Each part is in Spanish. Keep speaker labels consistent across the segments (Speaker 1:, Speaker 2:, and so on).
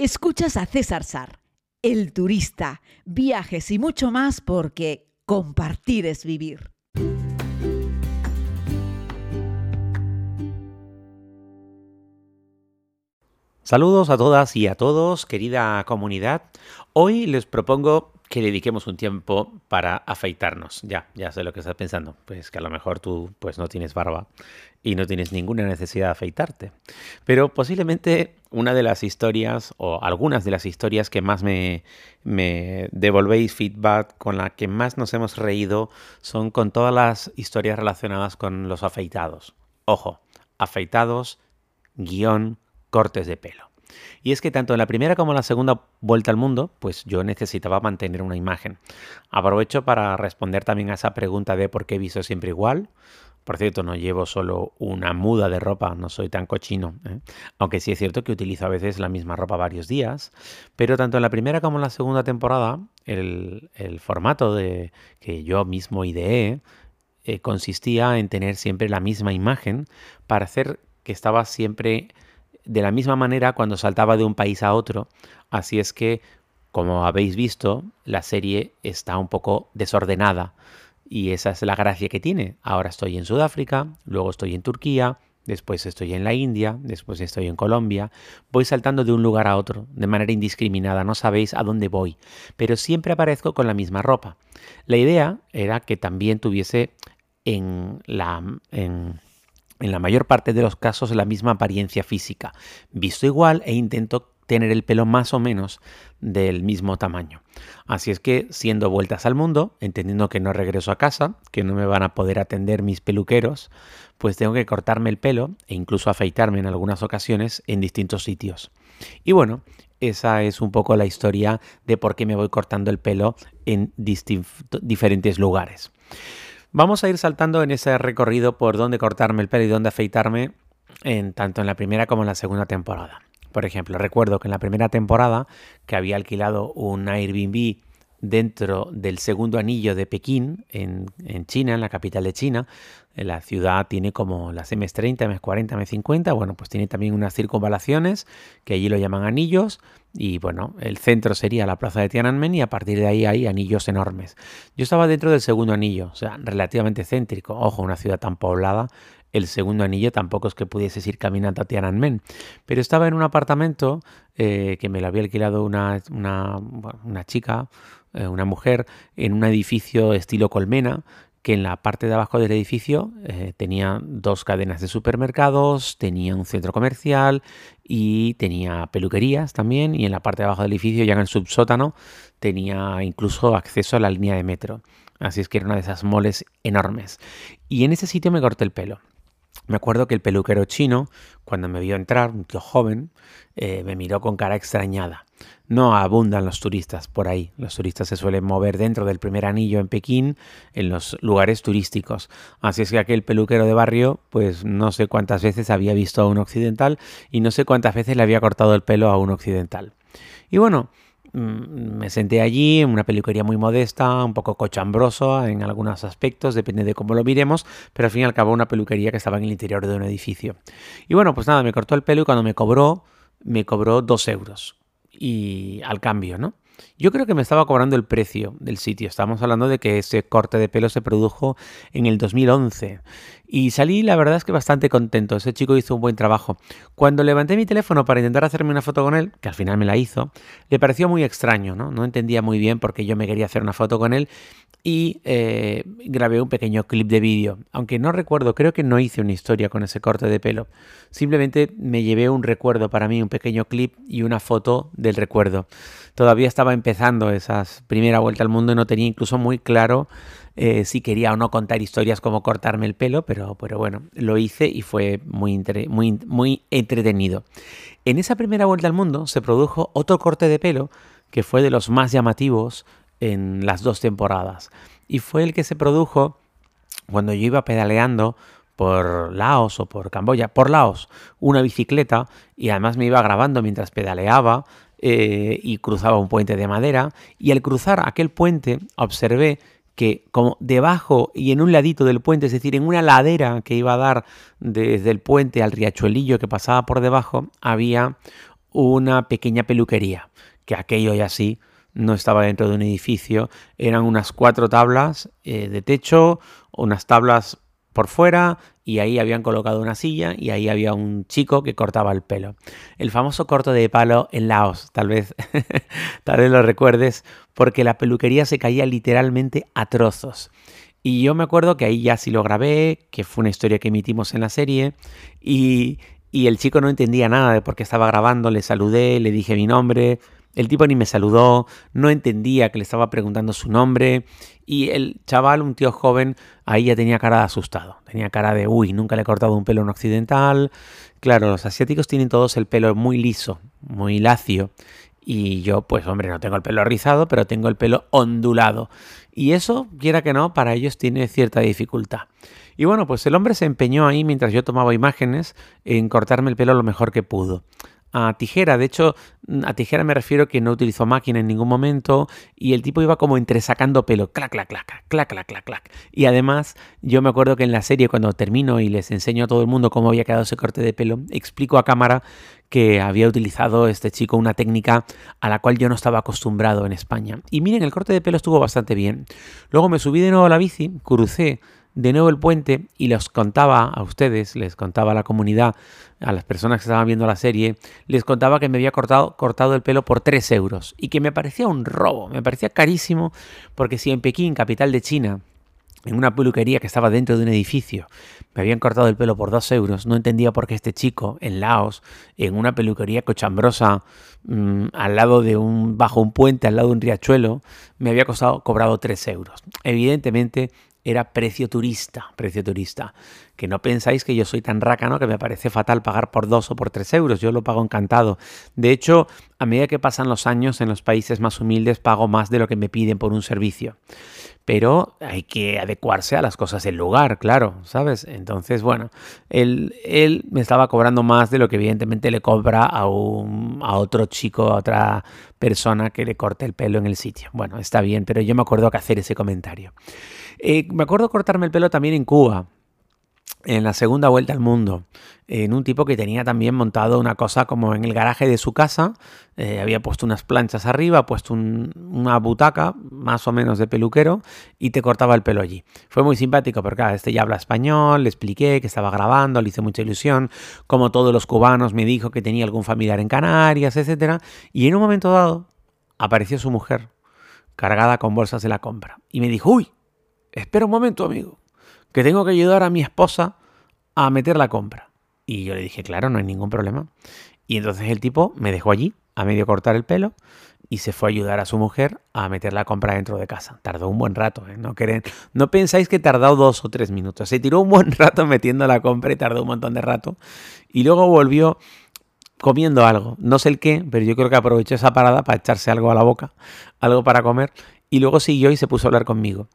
Speaker 1: Escuchas a César Sar, el turista, viajes y mucho más porque compartir es vivir.
Speaker 2: Saludos a todas y a todos, querida comunidad. Hoy les propongo que dediquemos un tiempo para afeitarnos. Ya, ya sé lo que estás pensando. Pues que a lo mejor tú pues no tienes barba y no tienes ninguna necesidad de afeitarte. Pero posiblemente una de las historias o algunas de las historias que más me, me devolvéis feedback, con la que más nos hemos reído, son con todas las historias relacionadas con los afeitados. Ojo, afeitados, guion, cortes de pelo. Y es que tanto en la primera como en la segunda vuelta al mundo, pues yo necesitaba mantener una imagen. Aprovecho para responder también a esa pregunta de por qué visto siempre igual. Por cierto, no llevo solo una muda de ropa, no soy tan cochino. ¿eh? Aunque sí es cierto que utilizo a veces la misma ropa varios días. Pero tanto en la primera como en la segunda temporada, el, formato de, que yo mismo ideé eh, consistía en tener siempre la misma imagen para hacer que estaba siempre de la misma manera cuando saltaba de un país a otro. Así es que, como habéis visto, la serie está un poco desordenada. Y esa es la gracia que tiene. Ahora estoy en Sudáfrica, luego estoy en Turquía, después estoy en la India, después estoy en Colombia. Voy saltando de un lugar a otro, de manera indiscriminada, no sabéis a dónde voy, pero siempre aparezco con la misma ropa. La idea era que también tuviese en la... En, en la mayor parte de los casos la misma apariencia física, visto igual e intento tener el pelo más o menos del mismo tamaño. Así es que, siendo vueltas al mundo, entendiendo que no regreso a casa, que no me van a poder atender mis peluqueros, pues tengo que cortarme el pelo e incluso afeitarme en algunas ocasiones en distintos sitios. Y bueno, esa es un poco la historia de por qué me voy cortando el pelo en diferentes lugares. Vamos a ir saltando en ese recorrido por dónde cortarme el pelo y dónde afeitarme, en, tanto en la primera como en la segunda temporada. Por ejemplo, recuerdo que en la primera temporada, que había alquilado un Airbnb dentro del segundo anillo de Pekín, en, China, en la capital de China. La ciudad tiene como las MS30, MS40, MS50. Bueno, pues tiene también unas circunvalaciones que allí lo llaman anillos. Y bueno, el centro sería la plaza de Tiananmen y a partir de ahí hay anillos enormes. Yo estaba dentro del segundo anillo, o sea, relativamente céntrico. Ojo, una ciudad tan poblada el segundo anillo tampoco es que pudieses ir caminando a Tiananmen, pero estaba en un apartamento eh, que me lo había alquilado una, una chica, eh, una mujer en un edificio estilo colmena que en la parte de abajo del edificio eh, tenía dos cadenas de supermercados, tenía un centro comercial y tenía peluquerías también y en la parte de abajo del edificio, ya en el subsótano, tenía incluso acceso a la línea de metro. Así es que era una de esas moles enormes. Y en ese sitio me corté el pelo. Me acuerdo que el peluquero chino, cuando me vio entrar, un tío joven, eh, me miró con cara extrañada. No abundan los turistas por ahí. Los turistas se suelen mover dentro del primer anillo en Pekín, en los lugares turísticos. Así es que aquel peluquero de barrio, pues no sé cuántas veces había visto a un occidental y no sé cuántas veces le había cortado el pelo a un occidental. Y bueno, me senté allí en una peluquería muy modesta, un poco cochambroso en algunos aspectos, depende de cómo lo miremos, pero al fin y al cabo una peluquería que estaba en el interior de un edificio. Y bueno, pues nada, me cortó el pelo y cuando me cobró, me cobró dos euros. Y al cambio, ¿no? Yo creo que me estaba cobrando el precio del sitio. Estamos hablando de que ese corte de pelo se produjo en el 2011. Y salí, la verdad es que bastante contento. Ese chico hizo un buen trabajo. Cuando levanté mi teléfono para intentar hacerme una foto con él, que al final me la hizo, le pareció muy extraño, ¿no? No entendía muy bien por qué yo me quería hacer una foto con él y eh, grabé un pequeño clip de vídeo. Aunque no recuerdo, creo que no hice una historia con ese corte de pelo. Simplemente me llevé un recuerdo para mí, un pequeño clip y una foto del recuerdo. Todavía estaba empezando esa primera vuelta al mundo y no tenía incluso muy claro eh, si quería o no contar historias como cortarme el pelo, pero, pero bueno, lo hice y fue muy, muy, muy entretenido. En esa primera vuelta al mundo se produjo otro corte de pelo que fue de los más llamativos en las dos temporadas. Y fue el que se produjo cuando yo iba pedaleando por Laos o por Camboya, por Laos, una bicicleta y además me iba grabando mientras pedaleaba eh, y cruzaba un puente de madera y al cruzar aquel puente observé que como debajo y en un ladito del puente, es decir, en una ladera que iba a dar desde el puente al riachuelillo que pasaba por debajo, había una pequeña peluquería, que aquello ya sí no estaba dentro de un edificio, eran unas cuatro tablas eh, de techo, unas tablas por fuera y ahí habían colocado una silla y ahí había un chico que cortaba el pelo. El famoso corto de palo en Laos, tal vez, tal vez lo recuerdes, porque la peluquería se caía literalmente a trozos. Y yo me acuerdo que ahí ya sí lo grabé, que fue una historia que emitimos en la serie, y, y el chico no entendía nada de por qué estaba grabando, le saludé, le dije mi nombre, el tipo ni me saludó, no entendía que le estaba preguntando su nombre y el chaval, un tío joven, ahí ya tenía cara de asustado. Tenía cara de, uy, nunca le he cortado un pelo en occidental. Claro, los asiáticos tienen todos el pelo muy liso, muy lacio. Y yo, pues hombre, no tengo el pelo rizado, pero tengo el pelo ondulado. Y eso, quiera que no, para ellos tiene cierta dificultad. Y bueno, pues el hombre se empeñó ahí mientras yo tomaba imágenes en cortarme el pelo lo mejor que pudo a tijera. De hecho, a tijera me refiero que no utilizó máquina en ningún momento y el tipo iba como entresacando pelo, clac, clac, clac, clac, clac, clac, clac. Y además, yo me acuerdo que en la serie, cuando termino y les enseño a todo el mundo cómo había quedado ese corte de pelo, explico a cámara que había utilizado este chico una técnica a la cual yo no estaba acostumbrado en España. Y miren, el corte de pelo estuvo bastante bien. Luego me subí de nuevo a la bici, crucé de nuevo el puente y les contaba a ustedes, les contaba a la comunidad, a las personas que estaban viendo la serie, les contaba que me había cortado, cortado el pelo por 3 euros y que me parecía un robo, me parecía carísimo porque si en Pekín, capital de China, en una peluquería que estaba dentro de un edificio, me habían cortado el pelo por 2 euros, no entendía por qué este chico en Laos, en una peluquería cochambrosa, mm, al lado de un, bajo un puente, al lado de un riachuelo, me había costado, cobrado 3 euros. Evidentemente, era precio turista, precio turista. Que no pensáis que yo soy tan rácano que me parece fatal pagar por dos o por tres euros, yo lo pago encantado. De hecho, a medida que pasan los años en los países más humildes pago más de lo que me piden por un servicio. Pero hay que adecuarse a las cosas del lugar, claro, ¿sabes? Entonces, bueno, él, él me estaba cobrando más de lo que evidentemente le cobra a, un, a otro chico, a otra persona que le corte el pelo en el sitio. Bueno, está bien, pero yo me acuerdo que hacer ese comentario. Eh, me acuerdo cortarme el pelo también en Cuba, en la segunda vuelta al mundo, en un tipo que tenía también montado una cosa como en el garaje de su casa, eh, había puesto unas planchas arriba, puesto una butaca más o menos de peluquero y te cortaba el pelo allí. Fue muy simpático porque este ya habla español, le expliqué que estaba grabando, le hice mucha ilusión, como todos los cubanos me dijo que tenía algún familiar en Canarias, etc. Y en un momento dado apareció su mujer cargada con bolsas de la compra y me dijo, uy, espera un momento, amigo, que tengo que ayudar a mi esposa a meter la compra. Y yo le dije, claro, no hay ningún problema. Y entonces el tipo me dejó allí, a medio cortar el pelo, y se fue a ayudar a su mujer a meter la compra dentro de casa. Tardó un buen rato, ¿eh? No, queren, no pensáis que tardó dos o tres minutos. Se tiró un buen rato metiendo la compra y tardó un montón de rato. Y luego volvió comiendo algo. No sé el qué, pero yo creo que aprovechó esa parada para echarse algo a la boca, algo para comer. Y luego siguió y se puso a hablar conmigo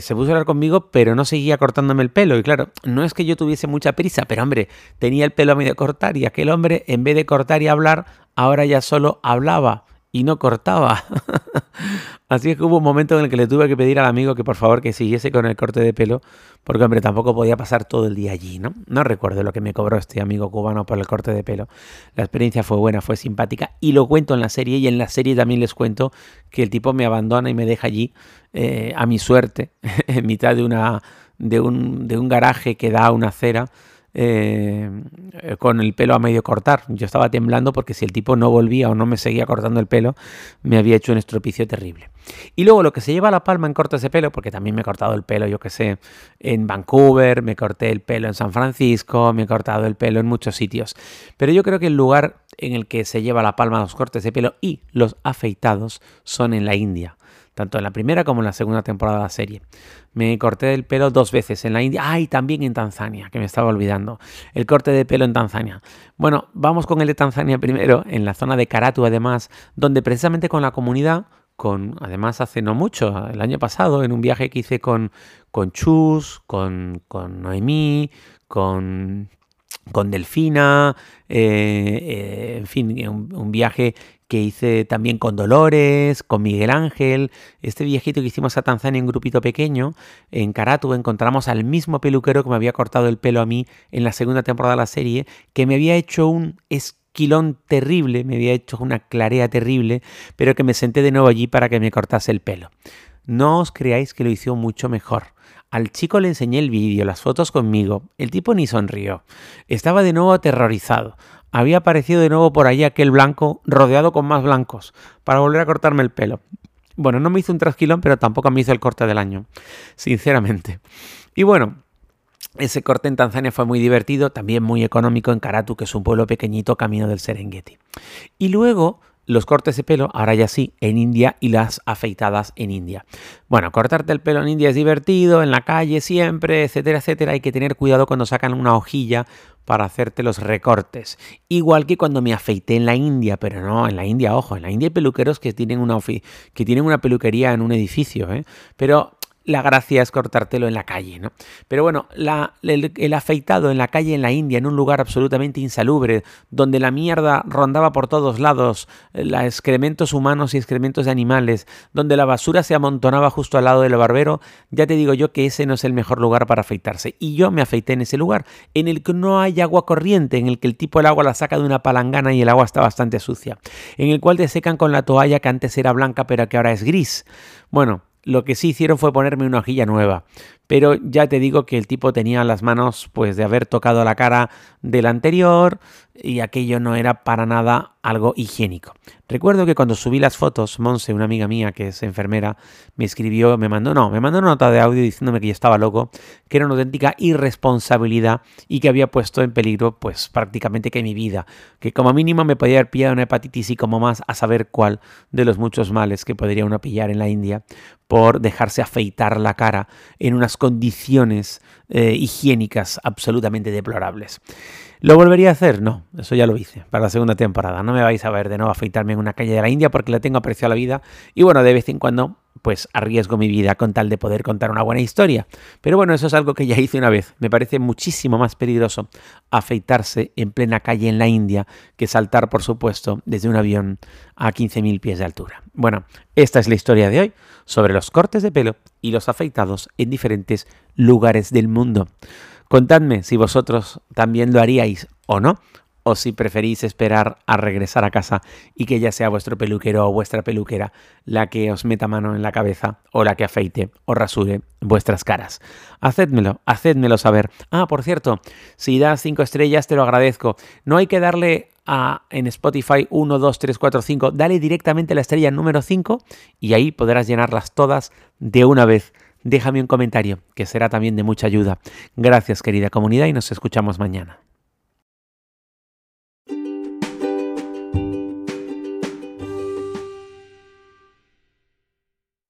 Speaker 2: se puso a hablar conmigo, pero no seguía cortándome el pelo. Y claro, no es que yo tuviese mucha prisa, pero hombre, tenía el pelo a medio cortar y aquel hombre, en vez de cortar y hablar, ahora ya solo hablaba y no cortaba. Así es que hubo un momento en el que le tuve que pedir al amigo que por favor que siguiese con el corte de pelo, porque hombre, tampoco podía pasar todo el día allí, ¿no? No recuerdo lo que me cobró este amigo cubano por el corte de pelo. La experiencia fue buena, fue simpática y lo cuento en la serie y en la serie también les cuento que el tipo me abandona y me deja allí eh, a mi suerte, en mitad de, una, de, un, de un garaje que da a una acera eh, con el pelo a medio cortar. Yo estaba temblando porque si el tipo no volvía o no me seguía cortando el pelo, me había hecho un estropicio terrible. Y luego lo que se lleva la palma en cortes de pelo, porque también me he cortado el pelo, yo que sé, en Vancouver, me corté el pelo en San Francisco, me he cortado el pelo en muchos sitios. Pero yo creo que el lugar en el que se lleva la palma los cortes de pelo y los afeitados son en la India tanto en la primera como en la segunda temporada de la serie. Me corté el pelo dos veces en la India, ah, y también en Tanzania, que me estaba olvidando. El corte de pelo en Tanzania. Bueno, vamos con el de Tanzania primero, en la zona de Karatu además, donde precisamente con la comunidad, con, además hace no mucho, el año pasado, en un viaje que hice con, con Chus, con, con Noemí, con con Delfina, eh, eh, en fin, un, viaje que hice también con Dolores, con Miguel Ángel, este viejito que hicimos a Tanzania en grupito pequeño, en Karatu encontramos al mismo peluquero que me había cortado el pelo a mí en la segunda temporada de la serie, que me había hecho un trasquilón terrible, me había hecho una clarea terrible, pero que me senté de nuevo allí para que me cortase el pelo. No os creáis que lo hizo mucho mejor. Al chico le enseñé el vídeo, las fotos conmigo. El tipo ni sonrió. Estaba de nuevo aterrorizado. Había aparecido de nuevo por allí aquel blanco rodeado con más blancos para volver a cortarme el pelo. Bueno, no me hizo un trasquilón, pero tampoco me hizo el corte del año, sinceramente. Y bueno, ese corte en Tanzania fue muy divertido, también muy económico en Karatu, que es un pueblo pequeñito camino del Serengeti. Y luego los cortes de pelo, ahora ya sí, en India y las afeitadas en India. Bueno, cortarte el pelo en India es divertido, en la calle siempre, etcétera, etcétera. Hay que tener cuidado cuando sacan una hojilla para hacerte los recortes. Igual que cuando me afeité en la India, pero no, en la India, ojo, en la India hay peluqueros que tienen una, que tienen una peluquería en un edificio, ¿eh? Pero la gracia es cortártelo en la calle, ¿no? Pero bueno, el, afeitado en la calle en la India, en un lugar absolutamente insalubre, donde la mierda rondaba por todos lados, eh, los excrementos humanos y excrementos de animales, donde la basura se amontonaba justo al lado del barbero, ya te digo yo que ese no es el mejor lugar para afeitarse. Y yo me afeité en ese lugar, en el que no hay agua corriente, en el que el tipo del agua la saca de una palangana y el agua está bastante sucia, en el cual te secan con la toalla que antes era blanca pero que ahora es gris. Bueno, lo que sí hicieron fue ponerme una hojilla nueva. Pero ya te digo que el tipo tenía las manos pues de haber tocado la cara del anterior y aquello no era para nada algo higiénico. Recuerdo que cuando subí las fotos, Monse, una amiga mía que es enfermera, me escribió, me mandó, no, me mandó una nota de audio diciéndome que yo estaba loco, que era una auténtica irresponsabilidad y que había puesto en peligro pues prácticamente que mi vida, que como mínimo me podía haber pillado una hepatitis y como más a saber cuál de los muchos males que podría uno pillar en la India por dejarse afeitar la cara en unas condiciones eh, higiénicas absolutamente deplorables. ¿Lo volvería a hacer? No, eso ya lo hice para la segunda temporada. No me vais a ver de nuevo afeitarme en una calle de la India porque le tengo aprecio a la vida y bueno, de vez en cuando pues arriesgo mi vida con tal de poder contar una buena historia. Pero bueno, eso es algo que ya hice una vez. Me parece muchísimo más peligroso afeitarse en plena calle en la India que saltar, por supuesto, desde un avión a 15.000 pies de altura. Bueno, esta es la historia de hoy sobre los cortes de pelo y los afeitados en diferentes lugares del mundo. Contadme si vosotros también lo haríais o no, o si preferís esperar a regresar a casa y que ya sea vuestro peluquero o vuestra peluquera la que os meta mano en la cabeza o la que afeite o rasure vuestras caras. Hacedmelo, hacedmelo saber. Ah, por cierto, si das cinco estrellas te lo agradezco. No hay que darle a, en Spotify 1, 2, 3, 4, 5. Dale directamente la estrella número 5 y ahí podrás llenarlas todas de una vez déjame un comentario, que será también de mucha ayuda. Gracias querida comunidad y nos escuchamos mañana.